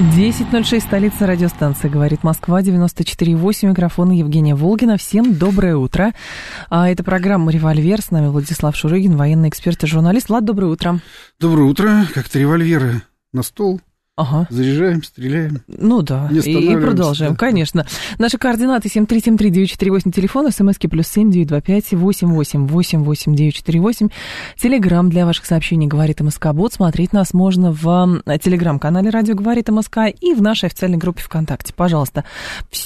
10.06, столица радиостанции, говорит Москва, 94.8, микрофон Евгения Волгина. Всем доброе утро. А, это программа «Револьвер», с нами Владислав Шурыгин, военный эксперт и журналист. Влад, доброе утро. Доброе утро. Как-то револьверы на стол, Ага. заряжаем, стреляем. Ну да, и останавливаемся, продолжаем, да. конечно. Наши координаты 7373948, телефон, смски плюс семь девять два пять восемь восемь восемь восемь девять четыре восемь. Телеграмм для ваших сообщений «Говорит МСК Бот». Смотреть нас можно в э, телеграм-канале «Радио Говорит МСК» и в нашей официальной группе ВКонтакте. Пожалуйста.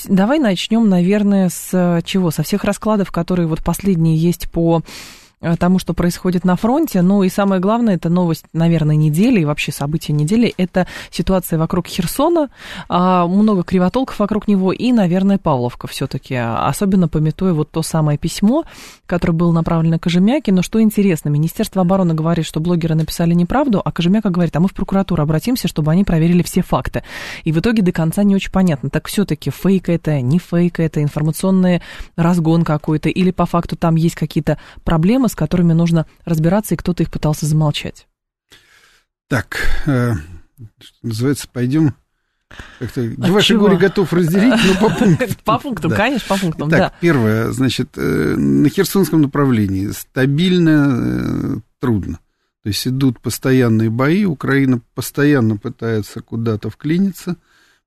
Давай начнем, наверное, с э, чего? Со всех раскладов, которые вот последние есть по тому, что происходит на фронте. Ну и самое главное, это новость, наверное, недели и вообще события недели. Это ситуация вокруг Херсона, а, много кривотолков вокруг него и, наверное, Павловка все-таки. Особенно пометуя вот то самое письмо, которое было направлено Кожемяке. Но что интересно, Министерство обороны говорит, что блогеры написали неправду, а Кожемяка говорит, а мы в прокуратуру обратимся, чтобы они проверили все факты. И в итоге до конца не очень понятно, так все-таки фейк это, не фейк это, информационный разгон какой-то, или по факту там есть какие-то проблемы, с которыми нужно разбираться, и кто-то их пытался замолчать. Так, э, называется, пойдем. Как-то А ваши чего? горе готов разделить, но по пунктам. По пунктам, Да. конечно, по пунктам, Итак, да. первое, значит, э, на Херсонском направлении стабильно э, трудно. То есть идут постоянные бои, Украина постоянно пытается куда-то вклиниться,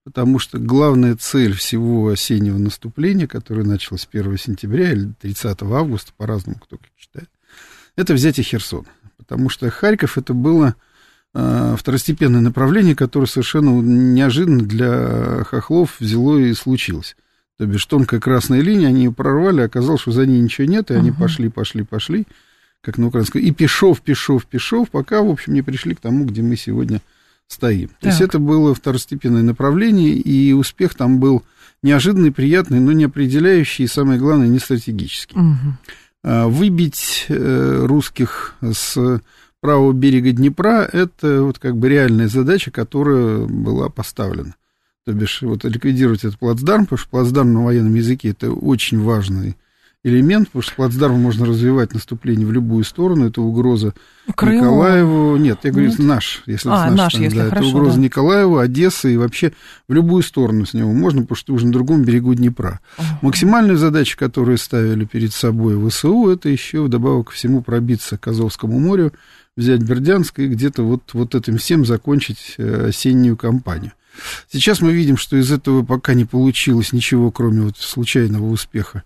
потому что главная цель всего осеннего наступления, которое началось 1 сентября или 30 августа, по-разному кто как считает, это взятие Херсона. Потому что Харьков это было э, второстепенное направление, которое совершенно неожиданно для хохлов взяло и случилось. То бишь тонкая красная линия, они ее прорвали, оказалось, что за ней ничего нет, и они Мгм. пошли, пошли, пошли, как на украинском, и пешов, пешов, пешов, пока, в общем, не пришли к тому, где мы сегодня стоим. То есть Так. это было второстепенное направление, и успех там был неожиданный, приятный, но не определяющий, и самое главное, не стратегический. Мгм. А, Выбить э, русских с правого берега Днепра – это вот как бы реальная задача, которая была поставлена. То бишь, вот ликвидировать этот плацдарм, потому что плацдарм на военном языке – это очень важный элемент, потому что с плацдарма можно развивать наступление в любую сторону, это угроза Крыму. Николаеву, нет, я говорю, Нет? наш, если А, с нашей наш, стороны, если да, хорошо, это угроза да. Николаева, Одессы и вообще в любую сторону с него можно, потому что уже на другом берегу Днепра. Ага. Максимальную задачу, которую ставили перед собой ВСУ, это еще вдобавок ко всему пробиться к Азовскому морю, взять Бердянск и где-то вот, вот этим всем закончить э, осеннюю кампанию. Сейчас мы видим, что из этого пока не получилось ничего, кроме вот случайного успеха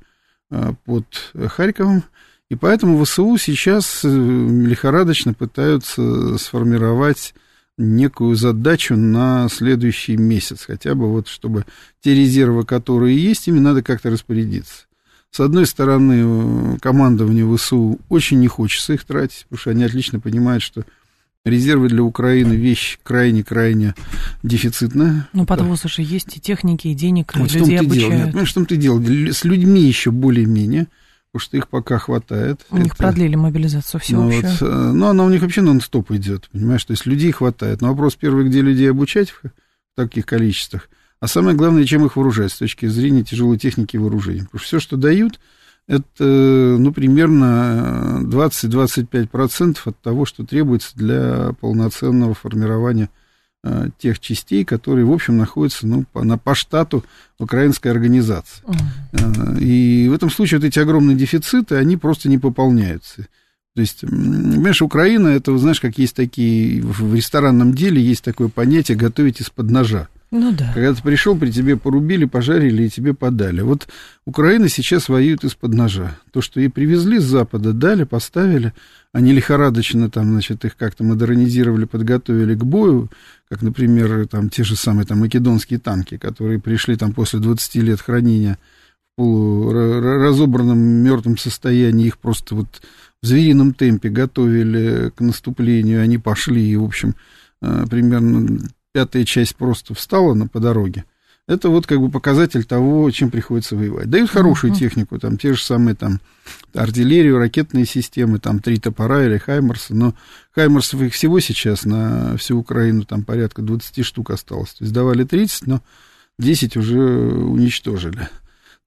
под Харьковом. И поэтому ВСУ сейчас э, лихорадочно пытаются сформировать некую задачу на следующий месяц, хотя бы вот чтобы те резервы, которые есть, ими надо как-то распорядиться. С одной стороны, э, командование ВСУ очень не хочется их тратить, потому что они отлично понимают, что резервы для Украины вещь крайне-крайне дефицитная. Ну, подвоз уже есть, и техники, и денег, Вот в людей и дело. Нет, обучают. понимаешь, в том-то дело. С людьми еще более-менее, потому что их пока хватает. У них Это- продлили мобилизацию ну, всеобщую. вот, э, ну, она у них вообще нон-стоп идет, понимаешь, то есть людей хватает. Но вопрос первый, где людей обучать в в таких количествах, а самое главное, чем их вооружать с точки зрения тяжелой техники и вооружения. Потому что все, что дают, это, ну, примерно 20-25% от того, что требуется для полноценного формирования э, тех частей, которые, в общем, находятся ну, по, на, по штату украинской организации. Э, И в этом случае вот эти огромные дефициты, они просто не пополняются. То есть, понимаешь, Украина, это, знаешь, как есть такие, в в ресторанном деле есть такое понятие «готовить из-под ножа». Ну да. Когда ты пришел, при тебе порубили, пожарили и тебе подали. Вот Украина сейчас воюет из-под ножа. То, что ей привезли с Запада, дали, поставили, они лихорадочно там, значит, их как-то модернизировали, подготовили к бою, как, например, там те же самые там македонские танки, которые пришли там после 20 лет хранения в полуразобранном мертвом состоянии, их просто вот в зверином темпе готовили к наступлению, они пошли, и, в общем, э, примерно пятая часть просто встала на, по дороге. Это вот как бы показатель того, чем приходится воевать. Дают хорошую uh-huh. технику, там те же самые там артиллерию, ракетные системы, там три топора или хаймарсы, но хаймарсов их всего сейчас на всю Украину там порядка 20 штук осталось. То есть давали 30, но 10 уже уничтожили.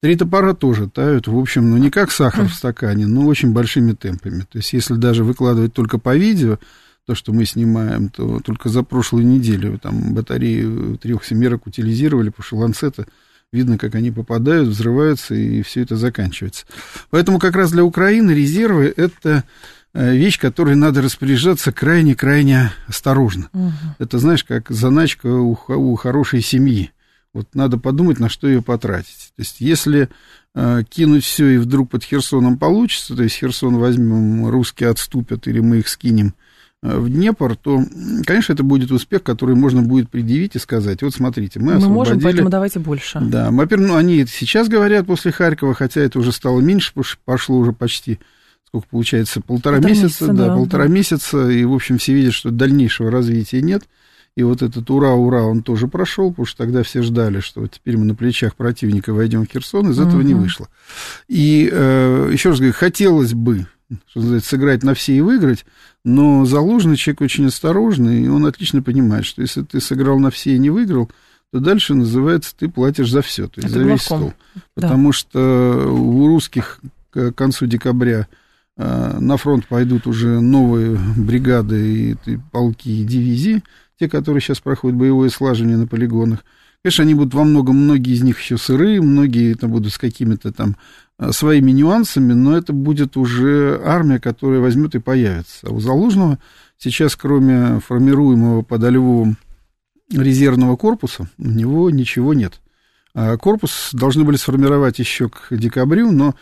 Три топора тоже тают, в общем, ну не как сахар в стакане, но очень большими темпами. То есть если даже выкладывать только по видео, то, что мы снимаем, то только за прошлую неделю там батареи трех семерок утилизировали, потому что ланцета видно, как они попадают, взрываются, и все это заканчивается. Поэтому как раз для Украины резервы – это э, вещь, которой надо распоряжаться крайне-крайне осторожно. Угу. Это, знаешь, как заначка у, у хорошей семьи. Вот надо подумать, на что ее потратить. То есть, если э, кинуть все и вдруг под Херсоном получится, то есть Херсон возьмем, русские отступят, или мы их скинем в Днепр, то, конечно, это будет успех, который можно будет предъявить и сказать, вот смотрите, мы, мы освободили... можем, поэтому давайте больше. Да, во-первых, ну, они сейчас говорят после Харькова, хотя это уже стало меньше, пошло уже почти, сколько получается, полтора, полтора месяца, месяца, да, да, полтора да. месяца, и, в общем, все видят, что дальнейшего развития нет. И вот этот ура-ура, он тоже прошел, потому что тогда все ждали, что теперь мы на плечах противника войдем в Херсон, из этого угу. не вышло. И э, еще раз говорю, хотелось бы, что называется, сыграть на все и выиграть, но Залужный человек очень осторожный, и он отлично понимает, что если ты сыграл на все и не выиграл, то дальше называется ты платишь за все, то есть Это за весь стол. Потому да. что у русских к концу декабря э, на фронт пойдут уже новые бригады и, и полки и дивизии, те, которые сейчас проходят боевое слаживание на полигонах. Конечно, они будут во многом, многие из них еще сырые, многие там будут с какими-то там а, своими нюансами, но это будет уже армия, которая возьмет и появится. А у Залужного сейчас, кроме формируемого под Львовом резервного корпуса, у него ничего нет. А корпус должны были сформировать еще к декабрю, но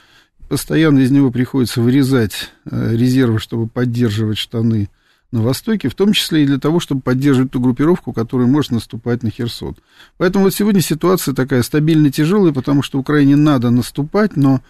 постоянно из него приходится вырезать э, резервы, чтобы поддерживать штаны на Востоке, в том числе и для того, чтобы поддерживать ту группировку, которая может наступать на Херсон. Поэтому вот сегодня ситуация такая стабильно тяжелая, потому что Украине надо наступать, но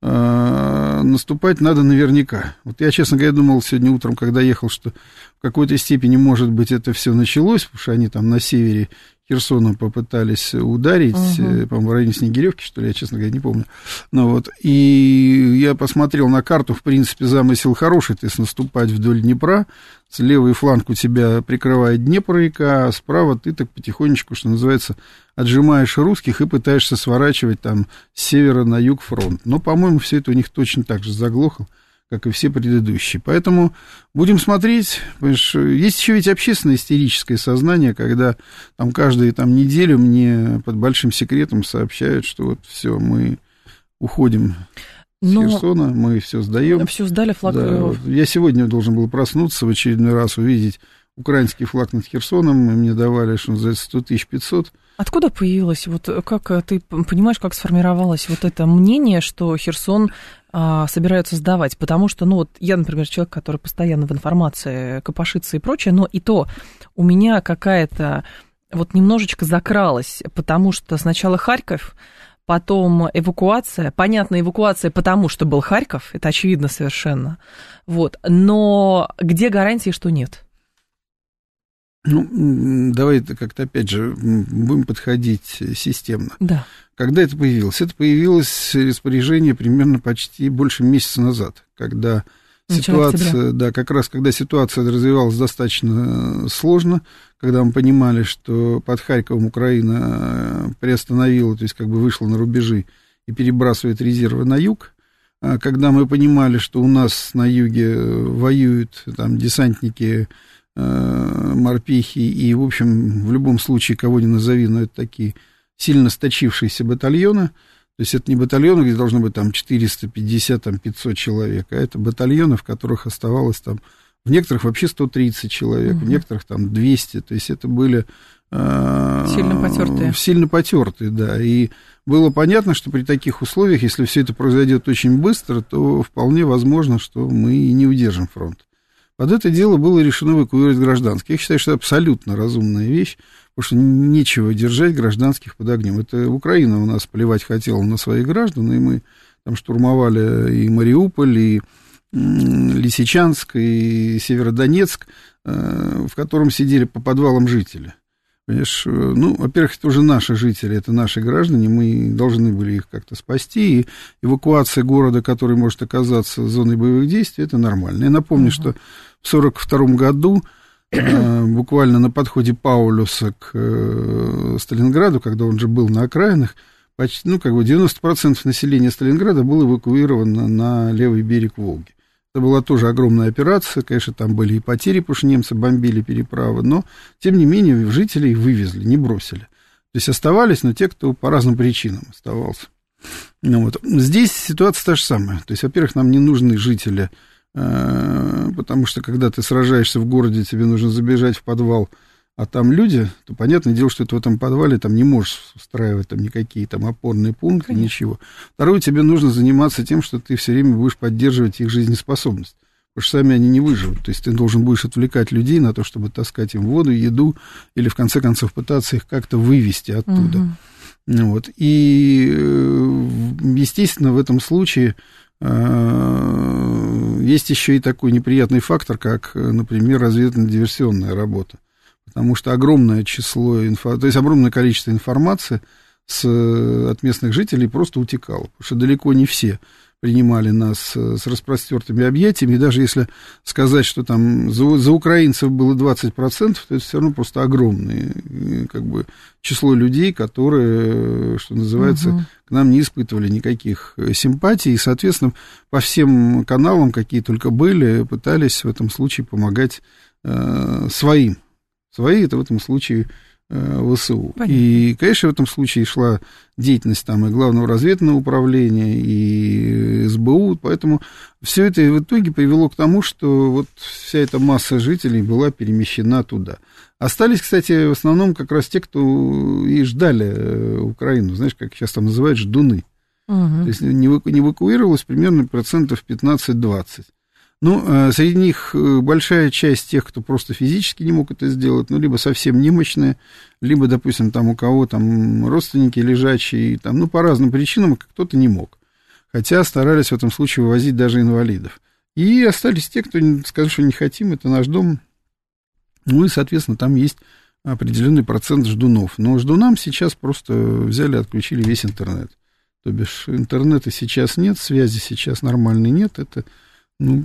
э, наступать надо наверняка. Вот я, честно говоря, думал сегодня утром, когда ехал, что в какой-то степени, может быть, это все началось, потому что они там на севере Херсона попытались ударить, угу. по-моему, в районе Снегиревки, что ли, я, честно говоря, не помню. Ну вот, и я посмотрел на карту, в принципе, замысел хороший, то есть наступать вдоль Днепра, с левый фланг у тебя прикрывает Днепр река, а справа ты так потихонечку, что называется, отжимаешь русских и пытаешься сворачивать там с севера на юг фронт. Но, по-моему, все это у них точно так же заглохло как и все предыдущие. Поэтому будем смотреть. Есть еще ведь общественное истерическое сознание, когда там каждую там, неделю мне под большим секретом сообщают, что вот все, мы уходим Но... с Херсона, мы все сдаем. Все сдали, флаг... Да, вот я сегодня должен был проснуться, в очередной раз увидеть украинский флаг над Херсоном, и мне давали, что называется, 100 тысяч 500. Откуда появилось, вот как э, ты понимаешь, как сформировалось вот это мнение, что Херсон а, собираются сдавать, потому что, ну вот я, например, человек, который постоянно в информации копошится и прочее, но и то у меня какая-то вот немножечко закралась, потому что сначала Харьков, потом эвакуация. Понятно, эвакуация потому, что был Харьков, это очевидно совершенно. Вот. Но где гарантии, что нет? Ну, давай как-то, опять же, будем подходить системно. Да. Когда это появилось? Это появилось распоряжение примерно почти больше месяца назад, когда ситуация, да, как раз когда ситуация развивалась достаточно сложно, когда мы понимали, что под Харьковом Украина приостановила, то есть как бы вышла на рубежи и перебрасывает резервы на юг, а когда мы понимали, что у нас на юге воюют там десантники Э, морпехи и, в общем, в любом случае, кого ни назови, но это такие сильно сточившиеся батальоны. То есть это не батальоны, где должно быть там 450, там 500 человек, а это батальоны, в которых оставалось там, в некоторых вообще 130 человек, угу. в некоторых там 200. То есть это были... Э, сильно потертые. Сильно потертые, да. И было понятно, что при таких условиях, если все это произойдет очень быстро, то вполне возможно, что мы и не удержим фронт. Под это дело было решено эвакуировать гражданских. Я считаю, что это абсолютно разумная вещь, потому что нечего держать гражданских под огнем. Это Украина у нас плевать хотела на своих граждан, и мы там штурмовали и Мариуполь, и Лисичанск, и Северодонецк, э, в котором сидели по подвалам жители. Понимаешь, ну, во-первых, это уже наши жители, это наши граждане, мы должны были их как-то спасти, и эвакуация города, который может оказаться зоной боевых действий, это нормально. Я напомню, uh-huh. что в 1942 году э, буквально на подходе Паулюса к э, Сталинграду, когда он же был на окраинах, почти, ну, как бы 90% населения Сталинграда было эвакуировано на левый берег Волги. Это была тоже огромная операция, конечно, там были и потери, потому что немцы бомбили переправы, но, тем не менее, жителей вывезли, не бросили. То есть оставались, но те, кто по разным причинам оставался. Ну, вот. Здесь ситуация та же самая. То есть, во-первых, нам не нужны жители, э, потому что когда ты сражаешься в городе, тебе нужно забежать в подвал, а там люди, то понятное дело, что ты в этом подвале там не можешь устраивать там никакие там опорные пункты, Конечно. ничего. Второе, тебе нужно заниматься тем, что ты все время будешь поддерживать их жизнеспособность. Потому что сами они не выживут. То есть ты должен будешь отвлекать людей на то, чтобы таскать им воду, еду, или в конце концов пытаться их как-то вывести оттуда. Угу. Вот. И, э, естественно, в этом случае э, есть еще и такой неприятный фактор, как, например, разведывательно-диверсионная работа потому что огромное число, инфо... то есть огромное количество информации с, от местных жителей просто утекало, потому что далеко не все принимали нас э, с распростертыми объятиями, и даже если сказать, что там за, за украинцев было 20%, то это все равно просто огромное э, как бы, число людей, которые, что называется, угу. к нам не испытывали никаких э, симпатий, и, соответственно, по всем каналам, какие только были, пытались в этом случае помогать э, своим Свои это в этом случае э, ВСУ. Понятно. И, конечно, в этом случае шла деятельность там и Главного разведного управления, и СБУ, поэтому все это в итоге привело к тому, что вот вся эта масса жителей была перемещена туда. Остались, кстати, в основном как раз те, кто и ждали э, Украину, знаешь, как сейчас там называют, ждуны. Угу. То есть не эвакуировалось примерно процентов 15-20. Ну, э, среди них э, большая часть тех, кто просто физически не мог это сделать, ну, либо совсем немощные, либо, допустим, там у кого там родственники лежачие, там, ну, по разным причинам кто-то не мог. Хотя старались в этом случае вывозить даже инвалидов. И остались те, кто сказал, что не хотим, это наш дом. Ну, и, соответственно, там есть определенный процент ждунов. Но ждунам сейчас просто взяли, отключили весь интернет. То бишь интернета сейчас нет, связи сейчас нормальной нет. Это, ну,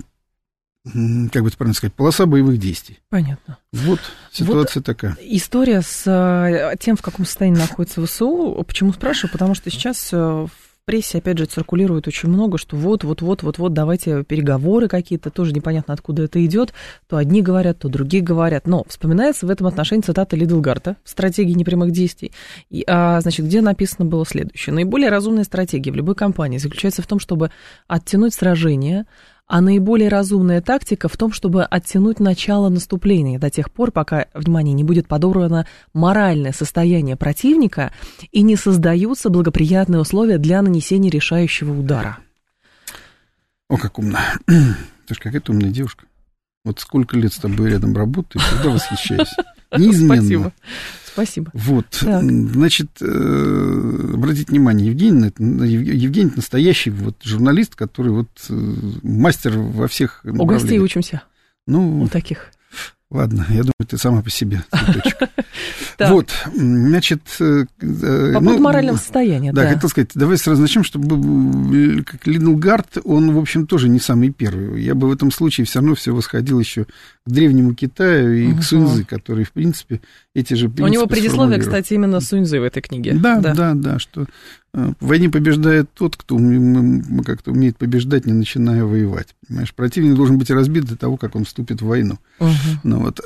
как бы это правильно сказать, полоса боевых действий. Понятно. Вот ситуация вот такая. История с э, тем, в каком состоянии находится ВСУ, почему спрашиваю, потому что сейчас э, в прессе, опять же, циркулирует очень много, что вот, вот, вот, вот, вот, давайте переговоры какие-то, тоже непонятно, откуда это идет. То одни говорят, то другие говорят. Но вспоминается в этом отношении цитата Лидлгарта в стратегии непрямых действий. И, а, значит, где написано было следующее. Наиболее разумная стратегия в любой компании заключается в том, чтобы оттянуть сражение, а наиболее разумная тактика в том, чтобы оттянуть начало наступления до тех пор, пока, внимание, не будет подобрано моральное состояние противника и не создаются благоприятные условия для нанесения решающего удара. О, как умно. Ты же какая-то умная девушка. Вот сколько лет с тобой рядом работаю, всегда восхищаюсь. Неизменно. Спасибо. Спасибо. Вот, так. значит, э, обратите внимание, Евгений, Евгений настоящий вот журналист, который вот э, мастер во всех У гостей учимся. Ну, у таких. Ладно, я думаю, ты сама по себе Вот, значит... Э, э, по поводу ну, морального состояния, да. Да, хотел сказать, давай сразу начнем, чтобы как Лиднгард, он, в общем, тоже не самый первый. Я бы в этом случае все равно все восходил еще к древнему Китаю и к Суньзы, который, в принципе, эти же У него предисловие, кстати, именно Суньзы в этой книге. Да, да, да, что в войне побеждает тот, кто как-то умеет побеждать, не начиная воевать. Понимаешь, противник должен быть разбит до того, как он вступит в войну. Угу. Ну, вот.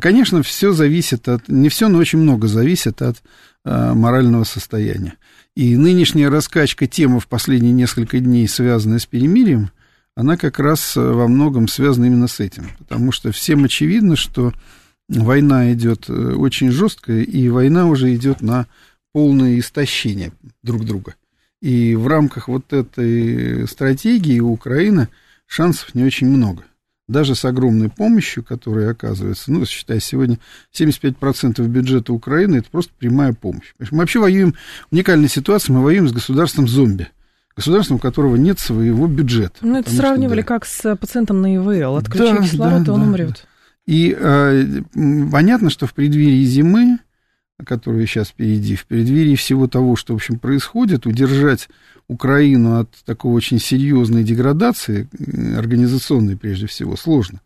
Конечно, все зависит от... Не все, но очень много зависит от а, морального состояния. И нынешняя раскачка темы в последние несколько дней, связанная с перемирием, она как раз а, во многом связана именно с этим. Потому что всем очевидно, что война идет э, очень жесткая, и война уже идет на полное истощение друг друга. И в рамках вот этой стратегии у Украины шансов не очень много. Даже с огромной помощью, которая оказывается, ну, считай, сегодня 75% бюджета Украины это просто прямая помощь. Мы вообще воюем, уникальная ситуация, мы воюем с государством зомби государством, у которого нет своего бюджета. Ну, это сравнивали что, да. как с пациентом на ИВЛ. Отключи да, кислород, да, и он да, умрет. И э, понятно, что в преддверии зимы которая сейчас впереди, в преддверии всего того, что, в общем, происходит, удержать Украину от такого очень серьезной деградации, организационной прежде всего, сложно.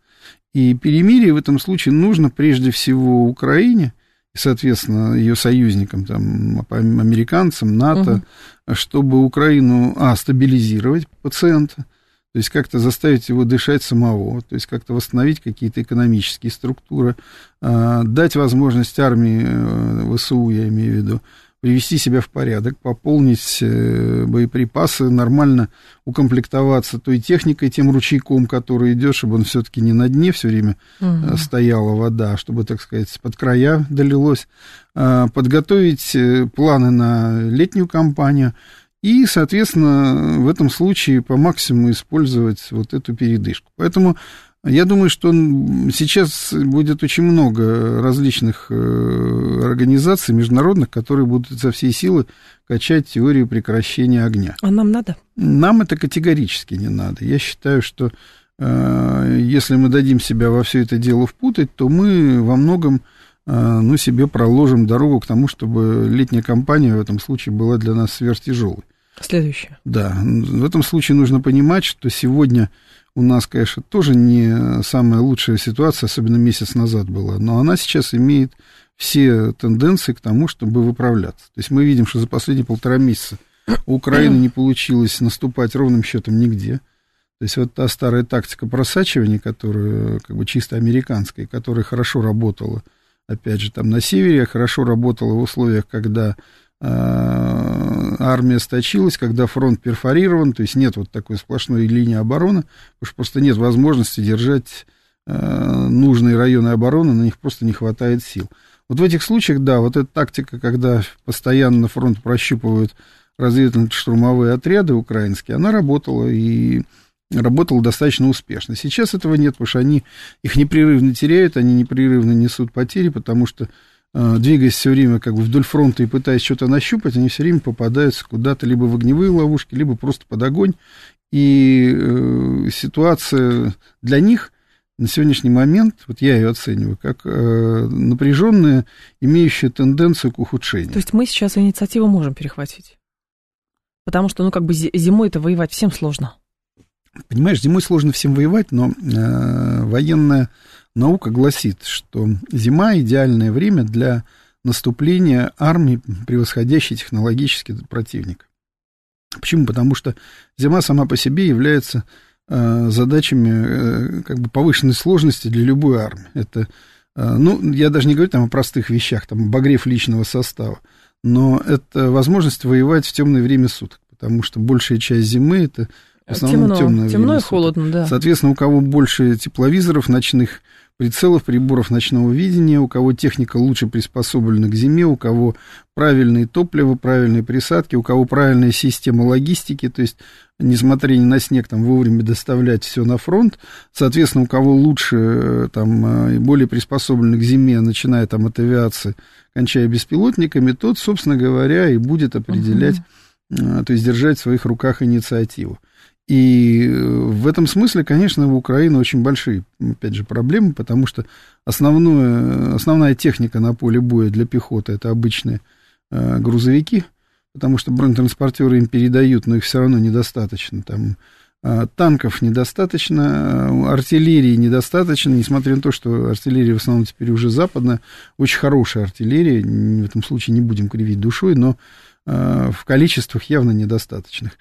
И перемирие в этом случае нужно прежде всего Украине, и, соответственно, ее союзникам, там, американцам, НАТО, угу. чтобы Украину, а, стабилизировать пациента, то есть как-то заставить его дышать самого, то есть как-то восстановить какие-то экономические структуры, а, дать возможность армии э, ВСУ, я имею в виду, привести себя в порядок, пополнить э, боеприпасы, нормально укомплектоваться той техникой, тем ручейком, который идет, чтобы он все-таки не на дне все время угу. стояла вода, а чтобы, так сказать, под края долилось, а, подготовить планы на летнюю кампанию и, соответственно, в этом случае по максимуму использовать вот эту передышку. Поэтому я думаю, что сейчас будет очень много различных э, организаций международных, которые будут за всей силы качать теорию прекращения огня. А нам надо? Нам это категорически не надо. Я считаю, что э, если мы дадим себя во все это дело впутать, то мы во многом э, ну, себе проложим дорогу к тому, чтобы летняя кампания в этом случае была для нас сверхтяжелой. Следующее. Да, в этом случае нужно понимать, что сегодня у нас, конечно, тоже не самая лучшая ситуация, особенно месяц назад была, но она сейчас имеет все тенденции к тому, чтобы выправляться. То есть мы видим, что за последние полтора месяца у Украины не получилось наступать ровным счетом нигде. То есть вот та старая тактика просачивания, которая как бы чисто американская, которая хорошо работала, опять же, там на севере, хорошо работала в условиях, когда Э, армия сточилась, когда фронт перфорирован, то есть нет вот такой сплошной линии обороны, потому что просто нет возможности держать э, нужные районы обороны, на них просто не хватает сил. Вот в этих случаях, да, вот эта тактика, когда постоянно фронт прощупывают разведывательно-штурмовые отряды украинские, она работала и работала достаточно успешно. Сейчас этого нет, потому что они их непрерывно теряют, они непрерывно несут потери, потому что двигаясь все время как бы вдоль фронта и пытаясь что-то нащупать, они все время попадаются куда-то либо в огневые ловушки, либо просто под огонь. И э, ситуация для них на сегодняшний момент, вот я ее оцениваю, как э, напряженная, имеющая тенденцию к ухудшению. То есть мы сейчас инициативу можем перехватить? Потому что, ну, как бы зимой-то воевать всем сложно. Понимаешь, зимой сложно всем воевать, но э, военная наука гласит, что зима идеальное время для наступления армии, превосходящей технологически противника. Почему? Потому что зима сама по себе является э, задачами э, как бы повышенной сложности для любой армии. Это, э, ну, я даже не говорю там о простых вещах, там обогрев личного состава, но это возможность воевать в темное время суток, потому что большая часть зимы это в основном темно, темное темно время и холодно, суток. да. Соответственно, у кого больше тепловизоров ночных, прицелов, приборов ночного видения, у кого техника лучше приспособлена к зиме, у кого правильные топлива, правильные присадки, у кого правильная система логистики, то есть, несмотря ни на снег, там вовремя доставлять все на фронт, соответственно, у кого лучше, э, там, э, более приспособлен к зиме, начиная там от авиации, кончая беспилотниками, тот, собственно говоря, и будет определять, uh-huh. то есть держать в своих руках инициативу. И э, в этом смысле, конечно, у Украины очень большие, опять же, проблемы, потому что основное, основная техника на поле боя для пехоты это обычные э, грузовики, потому что бронетранспортеры им передают, но их все равно недостаточно. Там э, танков недостаточно, э, артиллерии недостаточно, несмотря на то, что артиллерия в основном теперь уже западная, очень хорошая артиллерия, в этом случае не будем кривить душой, но в количествах явно недостаточных.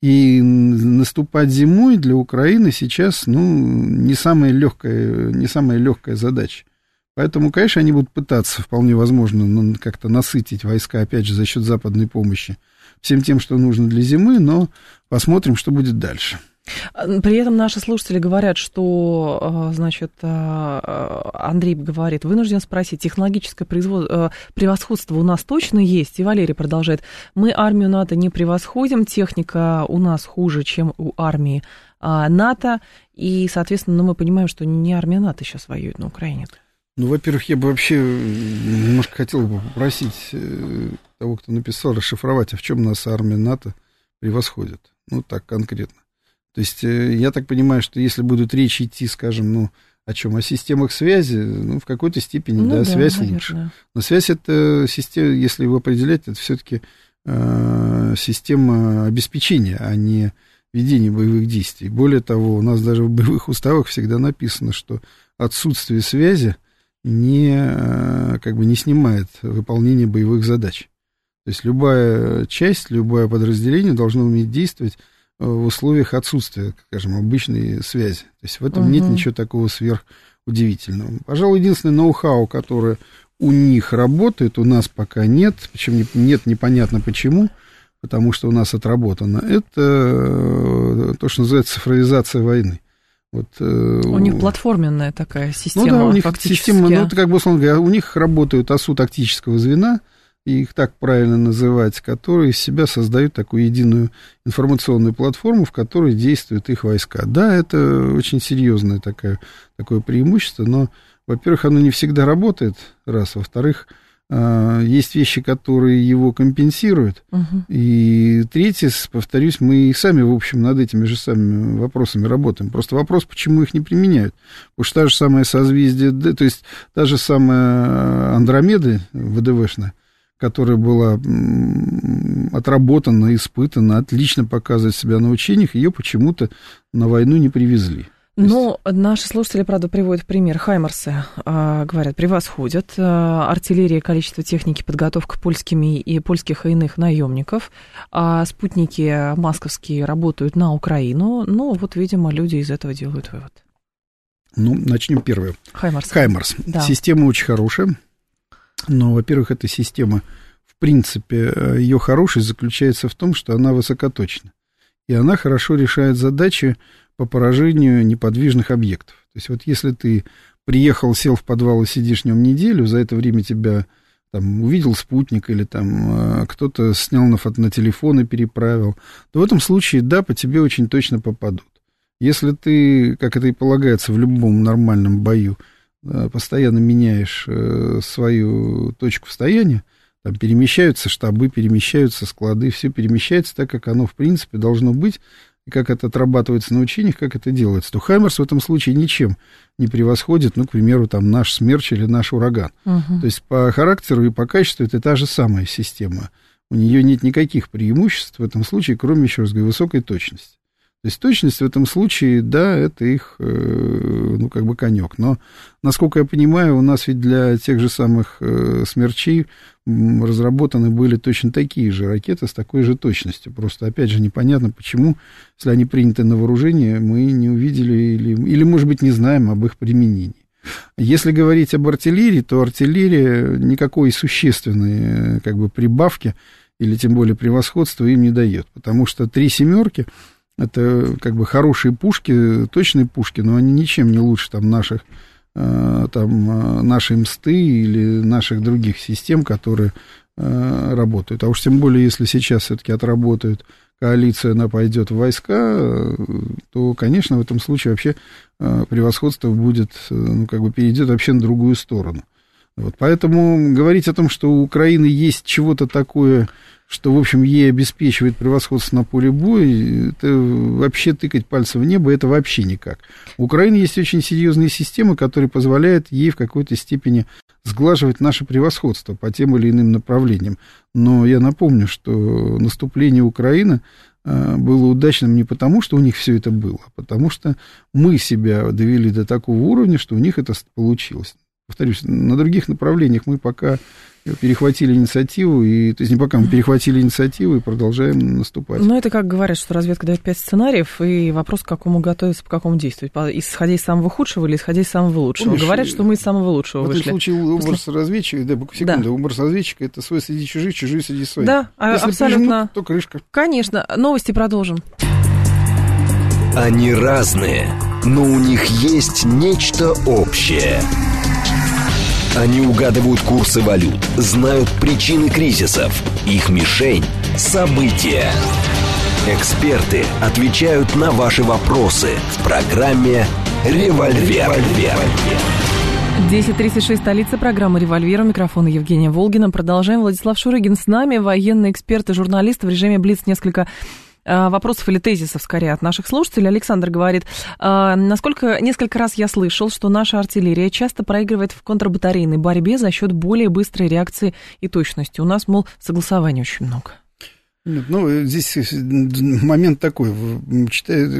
И наступать зимой для Украины сейчас, ну, не самая легкая, не самая легкая задача. Поэтому, конечно, они будут пытаться, вполне возможно, как-то насытить войска, опять же, за счет западной помощи всем тем, что нужно для зимы, но посмотрим, что будет дальше. При этом наши слушатели говорят, что, а, значит, а, а, Андрей говорит, вынужден спросить, технологическое производ... превосходство у нас точно есть? И Валерий продолжает, мы армию НАТО не превосходим, техника у нас хуже, чем у армии НАТО, и, соответственно, ну, мы понимаем, что не армия НАТО сейчас воюет на Украине. Ну, во-первых, я бы вообще немножко хотел бы попросить э, того, кто написал, расшифровать, а в чем нас армия НАТО превосходит. Ну, так конкретно. То есть, э, я так понимаю, что если будут речи идти, скажем, ну, о чем? О системах связи, ну, в какой-то степени, ну, да, да, связь наверное. лучше. Но связь это система, если его определять, это все-таки э, система обеспечения, а не ведения боевых действий. Более того, у нас даже в боевых уставах всегда написано, что отсутствие связи не, э, как бы не снимает выполнение боевых задач. То есть любая часть, любое подразделение должно уметь действовать в условиях отсутствия, скажем, обычной связи. То есть в этом угу. нет ничего такого сверхудивительного. Пожалуй, единственное ноу-хау, которое у них работает, у нас пока нет, причем нет непонятно почему, потому что у нас отработано, это э, то, что называется цифровизация войны. Вот, э, у них платформенная такая система. Ну да, у них система, ну это как бы условно говоря, у них работают ОСУ тактического звена, их так правильно называть, которые из себя создают такую единую информационную платформу, в которой действуют их войска. Да, это очень серьезное такое, такое преимущество, но, во-первых, оно не всегда работает, раз. Во-вторых, а, есть вещи, которые его компенсируют. Угу. И третье, повторюсь, мы и сами, в общем, над этими же самыми вопросами работаем. Просто вопрос, почему их не применяют. Потому что та же самая созвездие, то есть та же самая Андромеда ВДВшная, которая была отработана, испытана, отлично показывает себя на учениях, ее почему-то на войну не привезли. Ну, наши слушатели, правда, приводят пример. Хаймарсы, э, говорят, превосходят. Э, артиллерия, количество техники, подготовка польскими и польских и иных наемников. А спутники масковские работают на Украину. Ну, вот, видимо, люди из этого делают вывод. Ну, начнем первое. Хаймарс. Хаймарс. Да. Система очень хорошая. Но, во-первых, эта система, в принципе, э, ее хорошесть заключается в том, что она высокоточна. И она хорошо решает задачи по поражению неподвижных объектов. То есть вот если ты приехал, сел в подвал и сидишь в нем неделю, за это время тебя там увидел спутник или там э, кто-то снял на, на телефон и переправил, то в этом случае, да, по тебе очень точно попадут. Если ты, как это и полагается в любом нормальном бою, э, постоянно меняешь э, свою точку стояния, там перемещаются штабы, перемещаются склады, все перемещается так, как оно в принципе должно быть, как это отрабатывается на учениях, как это делается, то Хаймерс в этом случае ничем не превосходит, ну, к примеру, там наш смерч или наш ураган. Угу. То есть по характеру и по качеству это та же самая система. У нее нет никаких преимуществ в этом случае, кроме, еще раз говорю, высокой точности. То есть точность в этом случае, да, это их, э, ну, как бы конек. Но, насколько я понимаю, у нас ведь для тех же самых э, смерчей разработаны были точно такие же ракеты с такой же точностью. Просто, опять же, непонятно, почему, если они приняты на вооружение, мы не увидели или, или может быть, не знаем об их применении. Если говорить об артиллерии, то артиллерия никакой существенной э, как бы, прибавки или тем более превосходства им не дает, потому что три семерки – это как бы хорошие пушки, точные пушки, но они ничем не лучше там наших э, там э, нашей мсты или наших других систем, которые э, работают. А уж тем более, если сейчас все-таки отработают коалиция, она пойдет в войска, то, конечно, в этом случае вообще превосходство будет, ну, как бы перейдет вообще на другую сторону. Вот, поэтому говорить о том, что у Украины есть чего-то такое что, в общем, ей обеспечивает превосходство на поле боя, это вообще тыкать пальцем в небо, это вообще никак. У Украины есть очень серьезные системы, которые позволяют ей в какой-то степени сглаживать наше превосходство по тем или иным направлениям. Но я напомню, что наступление Украины а, было удачным не потому, что у них все это было, а потому что мы себя довели до такого уровня, что у них это получилось. Повторюсь, на других направлениях мы пока перехватили инициативу, и, то есть не пока мы перехватили инициативу и продолжаем наступать. Ну, это как говорят, что разведка дает пять сценариев, и вопрос, к какому готовиться, по какому действовать, исходя из самого худшего или исходя из самого лучшего. Помнишь, говорят, что мы из самого лучшего в вышли. В этом случае образ После... разведчика, да, секунду, да. образ разведчика это свой среди чужих, чужие среди своих. Да, а Если абсолютно. Прижмут, то крышка. Конечно. Новости продолжим. Они разные, но у них есть нечто общее – они угадывают курсы валют, знают причины кризисов. Их мишень – события. Эксперты отвечают на ваши вопросы в программе «Револьвер». 10.36, столица программы «Револьвер». У Евгения Волгина. Продолжаем. Владислав Шурыгин с нами, военный эксперт и журналист в режиме «Блиц» несколько вопросов или тезисов, скорее, от наших слушателей. Александр говорит, э, насколько несколько раз я слышал, что наша артиллерия часто проигрывает в контрбатарейной борьбе за счет более быстрой реакции и точности. У нас, мол, согласований очень много. Ну, здесь момент такой.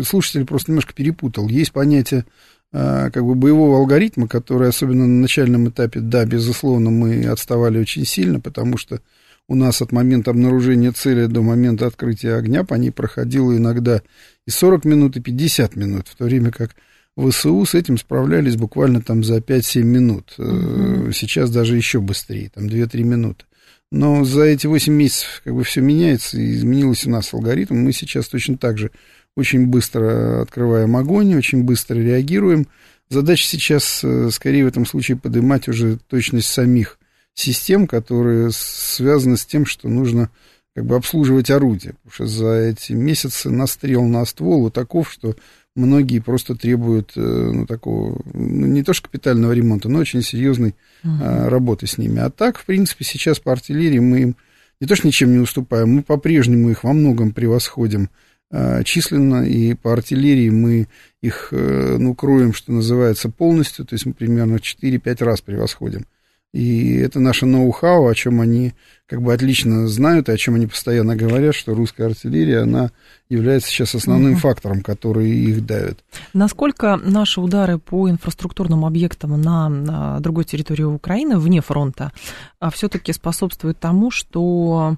Слушатель просто немножко перепутал. Есть понятие как бы боевого алгоритма, который, особенно на начальном этапе, да, безусловно, мы отставали очень сильно, потому что у нас от момента обнаружения цели до момента открытия огня по ней проходило иногда и 40 минут, и 50 минут, в то время как ВСУ с этим справлялись буквально там за 5-7 минут. Угу. Сейчас даже еще быстрее, там 2-3 минуты. Но за эти 8 месяцев как бы все меняется, и изменилось у нас алгоритм. Мы сейчас точно так же очень быстро открываем огонь, очень быстро реагируем. Задача сейчас, э, скорее в этом случае, поднимать уже точность самих систем, которые связаны с тем, что нужно как бы обслуживать орудие. Потому что за эти месяцы настрел на ствол вот таков, что многие просто требуют э, ну, такого, ну, не то что капитального ремонта, но очень серьезной uh-huh. работы с ними. А так, в принципе, сейчас по артиллерии мы им не то что ничем не уступаем, мы по-прежнему их во многом превосходим Э, численно, и по артиллерии мы их, э, ну, кроем, что называется, полностью, то есть мы примерно 4-5 раз превосходим. И это наше ноу-хау, о чем они как бы отлично знают, и о чем они постоянно говорят, что русская артиллерия, она является сейчас основным угу. фактором, который их давит. Насколько наши удары по инфраструктурным объектам на, на другой территории Украины, вне фронта, а все-таки способствуют тому, что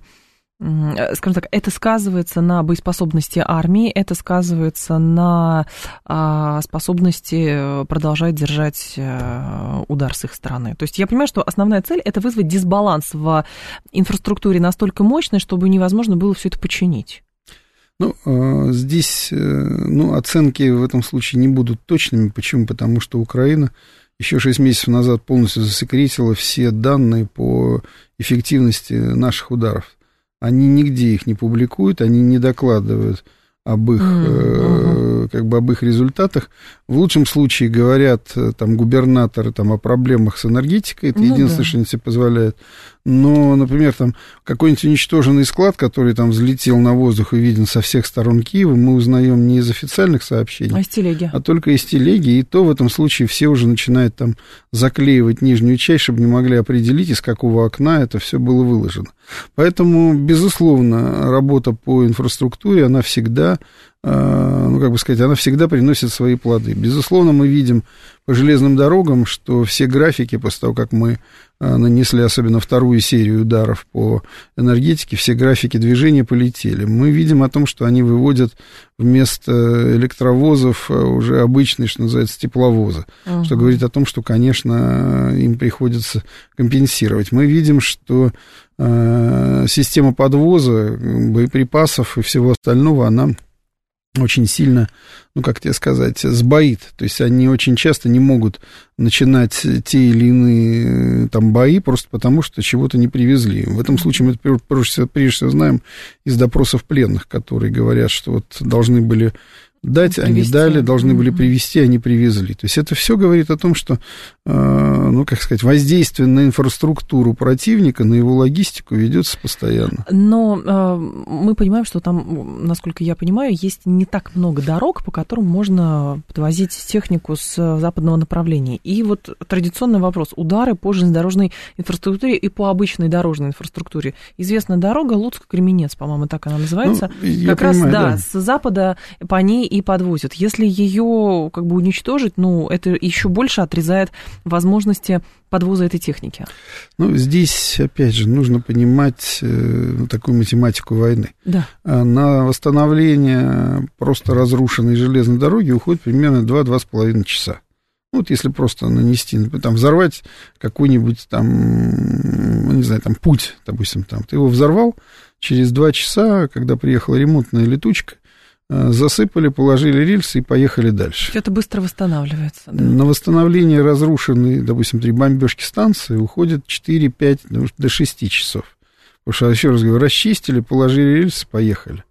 скажем так, это сказывается на боеспособности армии, это сказывается на а, способности продолжать держать э, удар с их стороны. То есть я понимаю, что основная цель это вызвать дисбаланс в инфраструктуре настолько мощный, чтобы невозможно было все это починить. Ну, э, здесь ну, оценки в этом случае не будут точными. Почему? Потому что Украина еще 6 месяцев назад полностью засекретила все данные по эффективности наших ударов. Они нигде их не публикуют, они не докладывают об их, mm-hmm. э, как бы об их результатах. В лучшем случае говорят э, там губернаторы там, о проблемах с энергетикой, это ну, единственное, да. что они себе позволяют. Но, например, там какой-нибудь уничтоженный склад, который там взлетел на воздух и виден со всех сторон Киева, мы узнаем не из официальных сообщений, а, из телеги. а только из телеги. И то в этом случае все уже начинают там заклеивать нижнюю часть, чтобы не могли определить, из какого окна это все было выложено. Поэтому, безусловно, работа по инфраструктуре, она всегда ну, как бы сказать, она всегда приносит свои плоды. Безусловно, мы видим по железным дорогам, что все графики, после того, как мы а, нанесли особенно вторую серию ударов по энергетике, все графики движения полетели. Мы видим о том, что они выводят вместо электровозов а, уже обычные, что называется, тепловозы, uh-huh. что говорит о том, что, конечно, им приходится компенсировать. Мы видим, что система подвоза боеприпасов и всего остального, она очень сильно, ну, как тебе сказать, сбоит. То есть они очень часто не могут начинать те или иные там бои просто потому, что чего-то не привезли. В этом случае мы это прежде всего, прежде всего знаем из допросов пленных, которые говорят, что вот должны были дать, привезти. они дали, должны были привезти, они привезли. То есть это все говорит о том, что, э, ну, как сказать, воздействие на инфраструктуру противника, на его логистику ведется постоянно. Но э, мы понимаем, что там, насколько я понимаю, есть не так много дорог, по которым можно подвозить технику с западного направления. И вот традиционный вопрос. Удары по железнодорожной инфраструктуре и по обычной дорожной инфраструктуре. Известная дорога Луцк-Кременец, по-моему, так она называется. Ну, как раз, понимаю, да, да, с запада по ней и подвозят. Если ее как бы уничтожить, ну, это еще больше отрезает возможности подвоза этой техники. Ну, здесь, опять же, нужно понимать э, такую математику войны. Да. А на восстановление просто разрушенной железной дороги уходит примерно 2-2,5 часа. Вот если просто нанести, там, взорвать какой-нибудь там, ну, не знаю, там, путь, допустим, там, ты его взорвал, через два часа, когда приехала ремонтная летучка, засыпали, положили рельсы и поехали дальше. Это быстро восстанавливается. Да? На восстановление разрушенной, допустим, три бомбежки станции уходит 4-5 ну, до 6 часов. Потому что, еще раз говорю, расчистили, положили рельсы, поехали.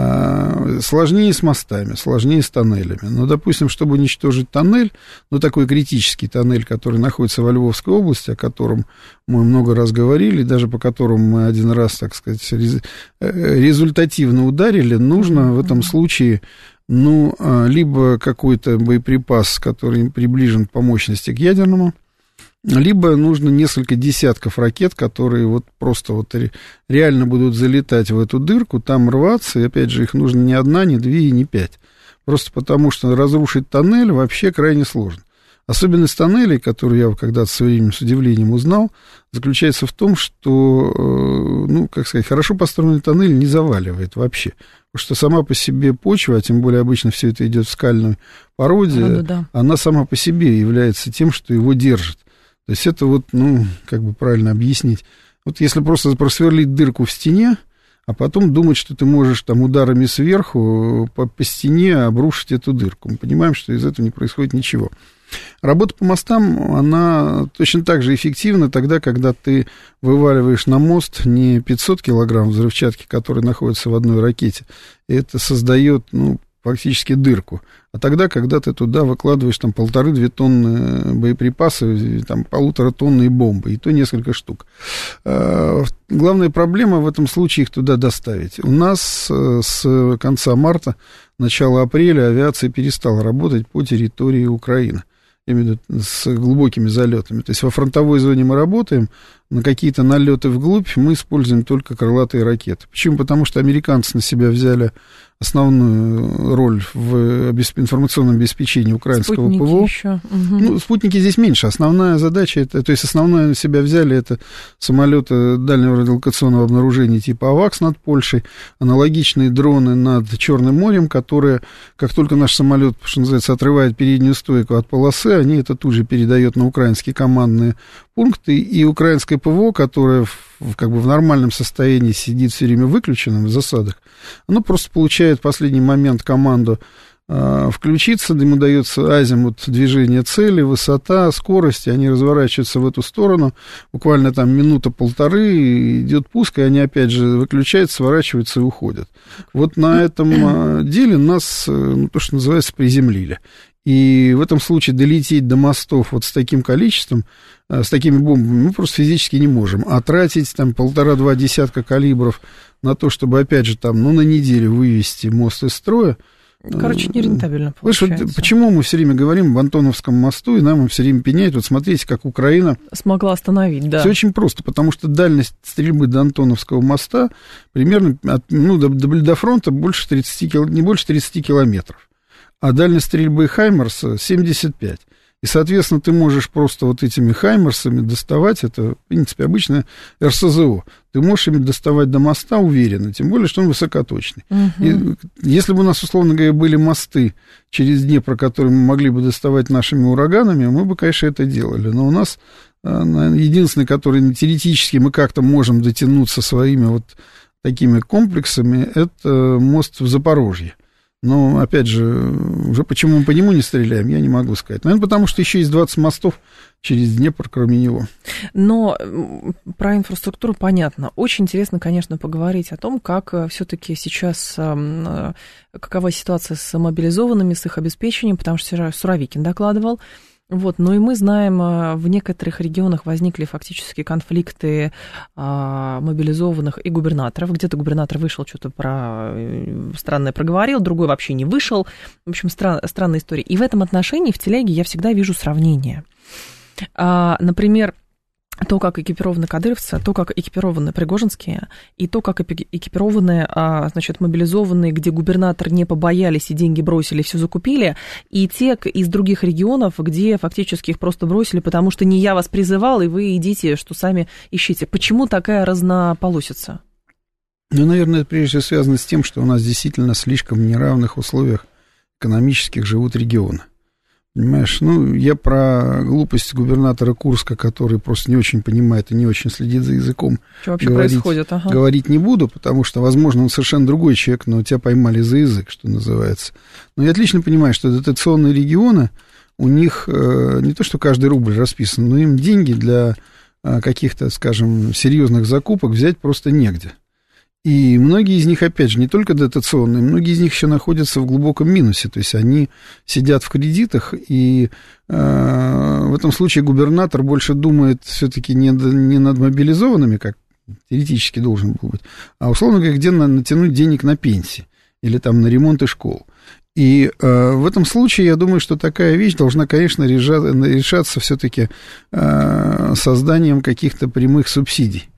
А, сложнее с мостами, сложнее с тоннелями. Но, допустим, чтобы уничтожить тоннель, ну, такой критический тоннель, который находится во Львовской области, о котором мы много раз говорили, даже по которому мы один раз, так сказать, э, результативно ударили, нужно в этом случае ну, а, либо какой-то боеприпас, который приближен по мощности к ядерному, либо нужно несколько десятков ракет, которые вот просто вот реально будут залетать в эту дырку, там рваться, и опять же их нужно не одна, не две и не пять. Просто потому что разрушить тоннель вообще крайне сложно. Особенность тоннелей, которую я когда-то со временем с удивлением узнал, заключается в том, что, э, ну, как сказать, хорошо построенный тоннель не заваливает вообще. Потому что сама по себе почва, а тем более обычно все это идет в скальной породе, Породу, да. она сама по себе является тем, что его держит. То есть это вот, ну, как бы правильно объяснить. Вот если просто просверлить дырку в стене, а потом думать, что ты можешь там ударами сверху по, по стене обрушить эту дырку. Мы понимаем, что из этого не происходит ничего. Работа по мостам, она точно так же эффективна тогда, когда ты вываливаешь на мост не 500 килограмм взрывчатки, которые находятся в одной ракете. Это создает, ну, фактически дырку. А тогда, когда ты туда выкладываешь там полторы-две тонны боеприпасы, там полутора тонны бомбы, и то несколько штук. А, главная проблема в этом случае их туда доставить. У нас э, с конца марта, начала апреля авиация перестала работать по территории Украины именно с глубокими залетами. То есть во фронтовой зоне мы работаем, на какие-то налеты вглубь мы используем только крылатые ракеты. Почему? Потому что американцы на себя взяли основную роль в информационном обеспечении украинского спутники ПВО. Еще. Угу. Ну, спутники здесь меньше. Основная задача, это, то есть основное на себя взяли, это самолеты дальнего радиолокационного обнаружения типа АВАКС над Польшей, аналогичные дроны над Черным морем, которые, как только наш самолет, что называется, отрывает переднюю стойку от полосы, они это тут же передают на украинские командные пункты, и украинское ПВО, которое в, как бы в нормальном состоянии сидит все время выключенным в засадах, оно просто получает в последний момент команду э, включиться, ему дается азимут движения цели, высота, скорость, и они разворачиваются в эту сторону, буквально там минута-полторы, идет пуск, и они опять же выключаются, сворачиваются и уходят. Вот на этом деле нас, ну, то, что называется, приземлили. И в этом случае долететь до мостов вот с таким количеством, э, с такими бомбами мы просто физически не можем. А тратить там полтора-два десятка калибров на то, чтобы, опять же, там, ну, на неделю вывести мост из строя, Короче, нерентабельно получается. вот почему мы все время говорим об Антоновском мосту, и нам все время пеняют, вот смотрите, как Украина... Смогла остановить, да. Все очень просто, потому что дальность стрельбы до Антоновского моста примерно от, ну, до, до, до фронта больше 30, не больше 30 километров а дальность стрельбы Хаймерса 75. И, соответственно, ты можешь просто вот этими Хаймерсами доставать, это, в принципе, обычное РСЗО, ты можешь ими доставать до моста уверенно, тем более, что он высокоточный. Угу. И если бы у нас, условно говоря, были мосты через Днепр, которые мы могли бы доставать нашими ураганами, мы бы, конечно, это делали. Но у нас э, единственный, который теоретически мы как-то можем дотянуться своими вот такими комплексами, это мост в Запорожье. Но, опять же, уже почему мы по нему не стреляем, я не могу сказать. Наверное, потому что еще есть 20 мостов через Днепр, кроме него. Но про инфраструктуру понятно. Очень интересно, конечно, поговорить о том, как э, все-таки сейчас, э, какова ситуация с мобилизованными, с их обеспечением, потому что Суровикин докладывал, вот, ну и мы знаем, а, в некоторых регионах возникли фактически конфликты а, мобилизованных и губернаторов. Где-то губернатор вышел, что-то про э, странное проговорил, другой вообще не вышел. В общем, стран, странная история. И в этом отношении в телеге я всегда вижу сравнение. А, например, то, как экипированы кадыровцы, то, как экипированы пригожинские, и то, как экипированы, а, значит, мобилизованные, где губернатор не побоялись и деньги бросили, все закупили, и те из других регионов, где фактически их просто бросили, потому что не я вас призывал, и вы идите, что сами ищите. Почему такая разнополосица? Ну, наверное, это прежде всего связано с тем, что у нас действительно слишком неравных условиях экономических живут регионы. Понимаешь, ну, я про глупость губернатора Курска, который просто не очень понимает и не очень следит за языком. Что вообще говорить, происходит? Ага. Говорить не буду, потому что, возможно, он совершенно другой человек, но тебя поймали за язык, что называется. Но я отлично понимаю, что дотационные регионы, у них э, не то, что каждый рубль расписан, но им деньги для э, каких-то, скажем, серьезных закупок взять просто негде. И многие из них, опять же, не только дотационные, многие из них еще находятся в глубоком минусе. То есть они сидят в кредитах, и э, в этом случае губернатор больше думает все-таки не, не над мобилизованными, как теоретически должен был быть, а, условно говоря, где натянуть денег на пенсии или там на ремонты школ. И э, в этом случае я думаю, что такая вещь должна, конечно, решаться, решаться все-таки э, созданием каких-то прямых субсидий.